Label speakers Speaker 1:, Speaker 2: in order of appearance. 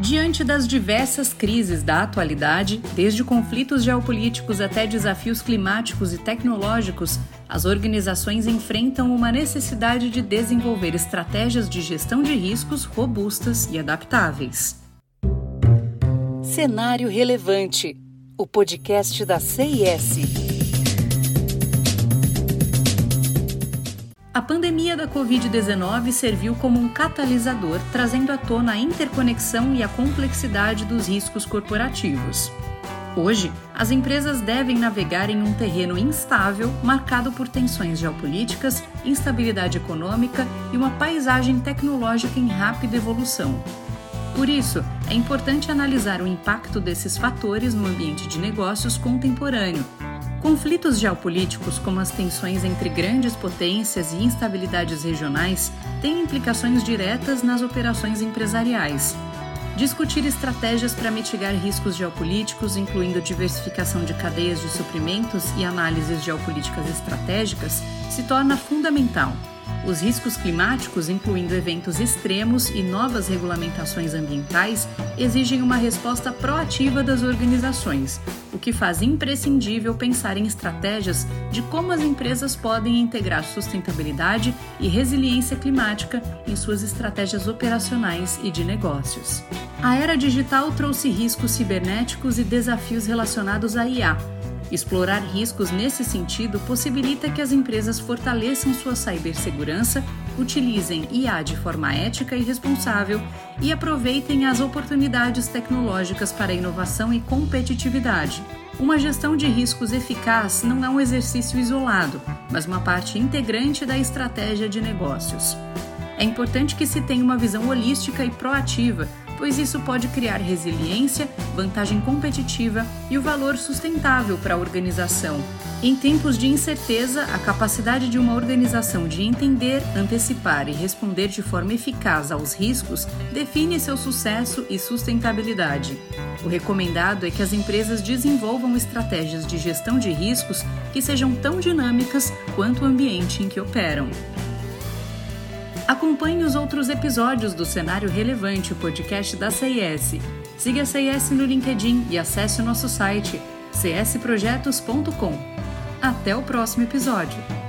Speaker 1: Diante das diversas crises da atualidade, desde conflitos geopolíticos até desafios climáticos e tecnológicos, as organizações enfrentam uma necessidade de desenvolver estratégias de gestão de riscos robustas e adaptáveis. Cenário Relevante o podcast da CIS. Pandemia da Covid-19 serviu como um catalisador, trazendo à tona a interconexão e a complexidade dos riscos corporativos. Hoje, as empresas devem navegar em um terreno instável, marcado por tensões geopolíticas, instabilidade econômica e uma paisagem tecnológica em rápida evolução. Por isso, é importante analisar o impacto desses fatores no ambiente de negócios contemporâneo, Conflitos geopolíticos, como as tensões entre grandes potências e instabilidades regionais, têm implicações diretas nas operações empresariais. Discutir estratégias para mitigar riscos geopolíticos, incluindo diversificação de cadeias de suprimentos e análises geopolíticas estratégicas, se torna fundamental. Os riscos climáticos, incluindo eventos extremos e novas regulamentações ambientais, exigem uma resposta proativa das organizações, o que faz imprescindível pensar em estratégias de como as empresas podem integrar sustentabilidade e resiliência climática em suas estratégias operacionais e de negócios. A era digital trouxe riscos cibernéticos e desafios relacionados à IA Explorar riscos nesse sentido possibilita que as empresas fortaleçam sua cibersegurança, utilizem IA de forma ética e responsável e aproveitem as oportunidades tecnológicas para inovação e competitividade. Uma gestão de riscos eficaz não é um exercício isolado, mas uma parte integrante da estratégia de negócios. É importante que se tenha uma visão holística e proativa pois isso pode criar resiliência, vantagem competitiva e o valor sustentável para a organização. Em tempos de incerteza, a capacidade de uma organização de entender, antecipar e responder de forma eficaz aos riscos define seu sucesso e sustentabilidade. O recomendado é que as empresas desenvolvam estratégias de gestão de riscos que sejam tão dinâmicas quanto o ambiente em que operam. Acompanhe os outros episódios do Cenário Relevante, o podcast da CIS. Siga a CIS no LinkedIn e acesse o nosso site csprojetos.com. Até o próximo episódio!